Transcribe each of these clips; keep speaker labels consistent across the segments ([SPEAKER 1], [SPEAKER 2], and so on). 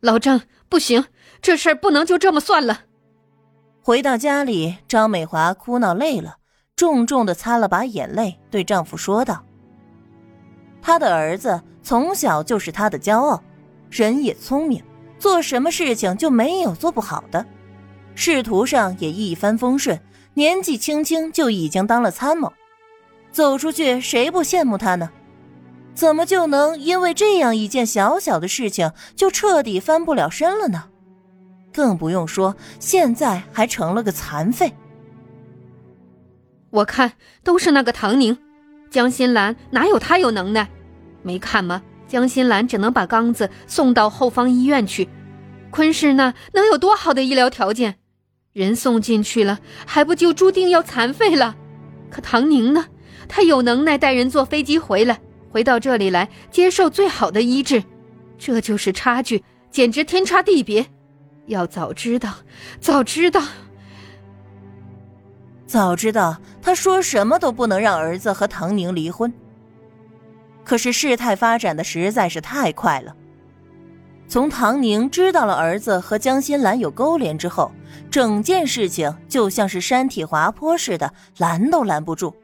[SPEAKER 1] 老张，不行，这事不能就这么算了。
[SPEAKER 2] 回到家里，张美华哭闹累了，重重的擦了把眼泪，对丈夫说道：“她的儿子从小就是她的骄傲，人也聪明，做什么事情就没有做不好的，仕途上也一帆风顺，年纪轻轻就已经当了参谋，走出去谁不羡慕他呢？”怎么就能因为这样一件小小的事情就彻底翻不了身了呢？更不用说现在还成了个残废。
[SPEAKER 1] 我看都是那个唐宁，江心兰哪有他有能耐？没看吗？江心兰只能把刚子送到后方医院去，昆氏那能有多好的医疗条件？人送进去了，还不就注定要残废了？可唐宁呢？他有能耐带人坐飞机回来。回到这里来接受最好的医治，这就是差距，简直天差地别。要早知道，早知道，
[SPEAKER 2] 早知道，他说什么都不能让儿子和唐宁离婚。可是事态发展的实在是太快了。从唐宁知道了儿子和江心兰有勾连之后，整件事情就像是山体滑坡似的，拦都拦不住。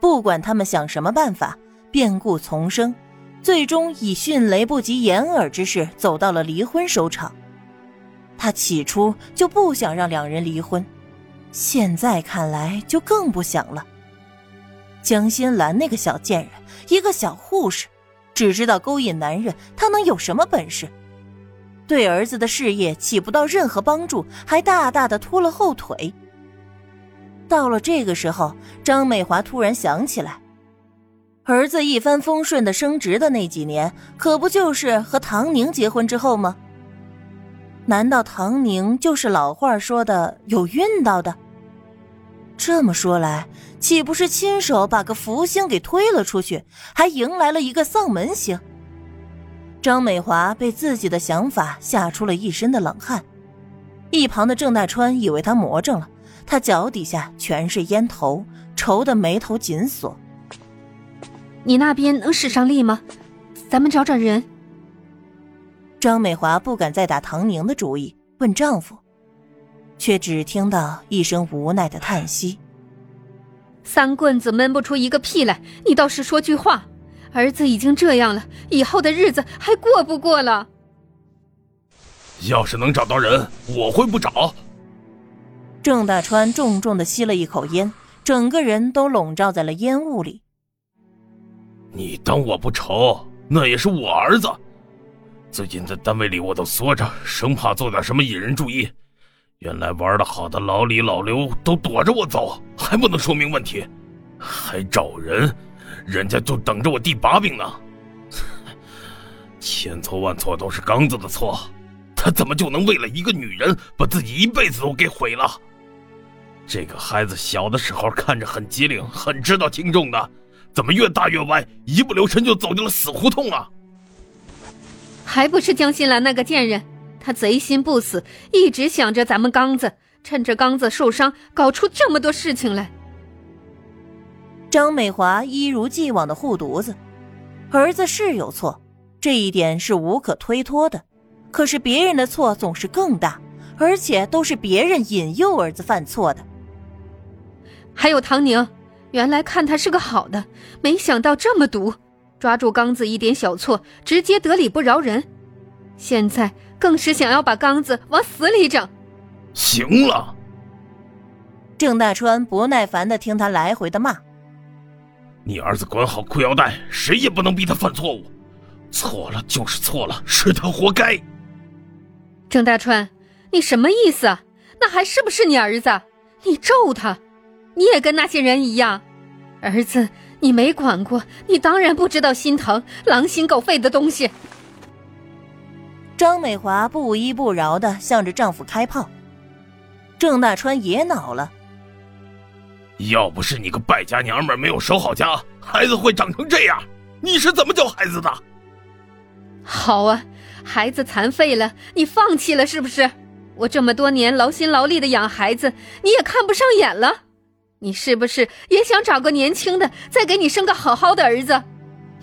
[SPEAKER 2] 不管他们想什么办法。变故丛生，最终以迅雷不及掩耳之势走到了离婚收场。他起初就不想让两人离婚，现在看来就更不想了。江心兰那个小贱人，一个小护士，只知道勾引男人，她能有什么本事？对儿子的事业起不到任何帮助，还大大的拖了后腿。到了这个时候，张美华突然想起来。儿子一帆风顺的升职的那几年，可不就是和唐宁结婚之后吗？难道唐宁就是老话说的有运道的？这么说来，岂不是亲手把个福星给推了出去，还迎来了一个丧门星？张美华被自己的想法吓出了一身的冷汗，一旁的郑大川以为他魔怔了，他脚底下全是烟头，愁得眉头紧锁。
[SPEAKER 1] 你那边能使上力吗？咱们找找人。
[SPEAKER 2] 张美华不敢再打唐宁的主意，问丈夫，却只听到一声无奈的叹息：“
[SPEAKER 1] 三棍子闷不出一个屁来，你倒是说句话。儿子已经这样了，以后的日子还过不过了？
[SPEAKER 3] 要是能找到人，我会不找。”
[SPEAKER 2] 郑大川重重的吸了一口烟，整个人都笼罩在了烟雾里。
[SPEAKER 3] 你当我不愁？那也是我儿子。最近在单位里我都缩着，生怕做点什么引人注意。原来玩的好的老李、老刘都躲着我走，还不能说明问题，还找人，人家就等着我递把柄呢。千错万错都是刚子的错，他怎么就能为了一个女人把自己一辈子都给毁了？这个孩子小的时候看着很机灵，很知道轻重的。怎么越大越歪，一不留神就走进了死胡同啊！
[SPEAKER 1] 还不是江心兰那个贱人，她贼心不死，一直想着咱们刚子，趁着刚子受伤，搞出这么多事情来。
[SPEAKER 2] 张美华一如既往的护犊子，儿子是有错，这一点是无可推脱的。可是别人的错总是更大，而且都是别人引诱儿子犯错的。
[SPEAKER 1] 还有唐宁。原来看他是个好的，没想到这么毒，抓住刚子一点小错，直接得理不饶人。现在更是想要把刚子往死里整。
[SPEAKER 3] 行了，
[SPEAKER 2] 郑大川不耐烦的听他来回的骂：“
[SPEAKER 3] 你儿子管好裤腰带，谁也不能逼他犯错误，错了就是错了，是他活该。”
[SPEAKER 1] 郑大川，你什么意思啊？那还是不是你儿子？你咒他？你也跟那些人一样，儿子，你没管过，你当然不知道心疼，狼心狗肺的东西。
[SPEAKER 2] 张美华不依不饶的向着丈夫开炮，郑大川也恼了。
[SPEAKER 3] 要不是你个败家娘们没有守好家，孩子会长成这样？你是怎么教孩子的？
[SPEAKER 1] 好啊，孩子残废了，你放弃了是不是？我这么多年劳心劳力的养孩子，你也看不上眼了？你是不是也想找个年轻的，再给你生个好好的儿子？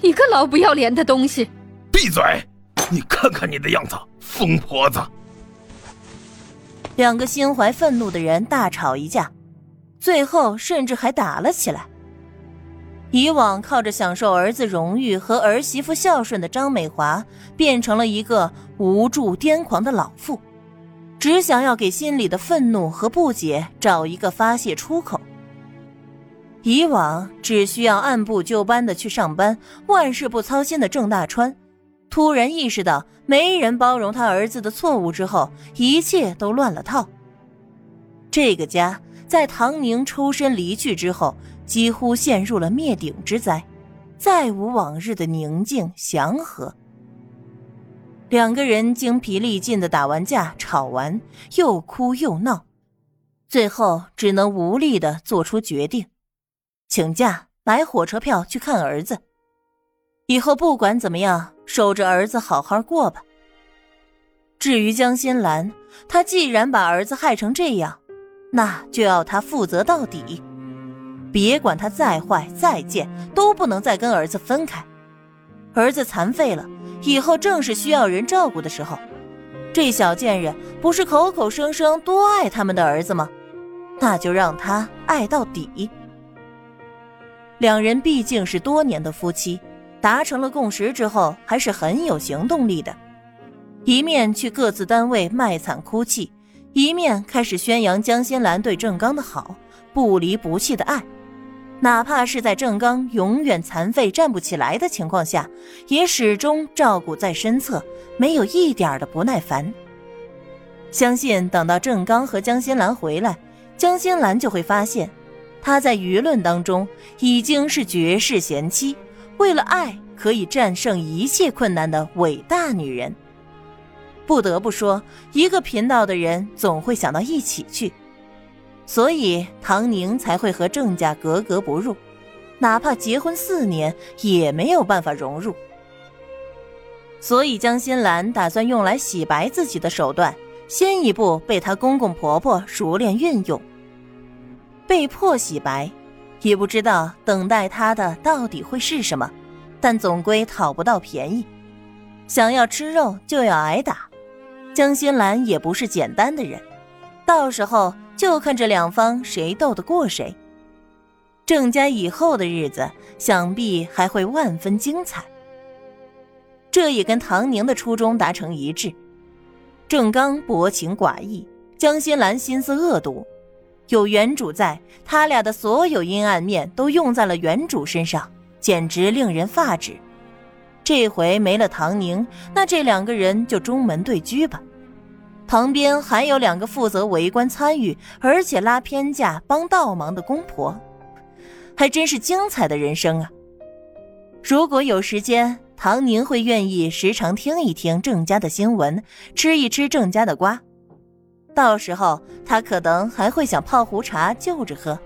[SPEAKER 1] 你个老不要脸的东西！
[SPEAKER 3] 闭嘴！你看看你的样子，疯婆子！
[SPEAKER 2] 两个心怀愤怒的人大吵一架，最后甚至还打了起来。以往靠着享受儿子荣誉和儿媳妇孝顺的张美华，变成了一个无助癫狂的老妇，只想要给心里的愤怒和不解找一个发泄出口。以往只需要按部就班的去上班，万事不操心的郑大川，突然意识到没人包容他儿子的错误之后，一切都乱了套。这个家在唐宁抽身离去之后。几乎陷入了灭顶之灾，再无往日的宁静祥和。两个人精疲力尽的打完架、吵完，又哭又闹，最后只能无力的做出决定，请假买火车票去看儿子。以后不管怎么样，守着儿子好好过吧。至于江心兰，她既然把儿子害成这样，那就要她负责到底。别管他再坏再贱，都不能再跟儿子分开。儿子残废了，以后正是需要人照顾的时候。这小贱人不是口口声声多爱他们的儿子吗？那就让他爱到底。两人毕竟是多年的夫妻，达成了共识之后，还是很有行动力的。一面去各自单位卖惨哭泣，一面开始宣扬江心兰对郑刚的好，不离不弃的爱。哪怕是在郑刚永远残废站不起来的情况下，也始终照顾在身侧，没有一点的不耐烦。相信等到郑刚和江心兰回来，江心兰就会发现，她在舆论当中已经是绝世贤妻，为了爱可以战胜一切困难的伟大女人。不得不说，一个频道的人总会想到一起去。所以唐宁才会和郑家格格不入，哪怕结婚四年也没有办法融入。所以江心兰打算用来洗白自己的手段，先一步被她公公婆婆熟练运用。被迫洗白，也不知道等待他的到底会是什么，但总归讨不到便宜。想要吃肉就要挨打，江心兰也不是简单的人，到时候。就看这两方谁斗得过谁。郑家以后的日子想必还会万分精彩。这也跟唐宁的初衷达成一致。郑刚薄情寡义，江心兰心思恶毒，有原主在，他俩的所有阴暗面都用在了原主身上，简直令人发指。这回没了唐宁，那这两个人就中门对狙吧。旁边还有两个负责围观参与，而且拉偏架帮倒忙的公婆，还真是精彩的人生啊！如果有时间，唐宁会愿意时常听一听郑家的新闻，吃一吃郑家的瓜。到时候，他可能还会想泡壶茶就着喝。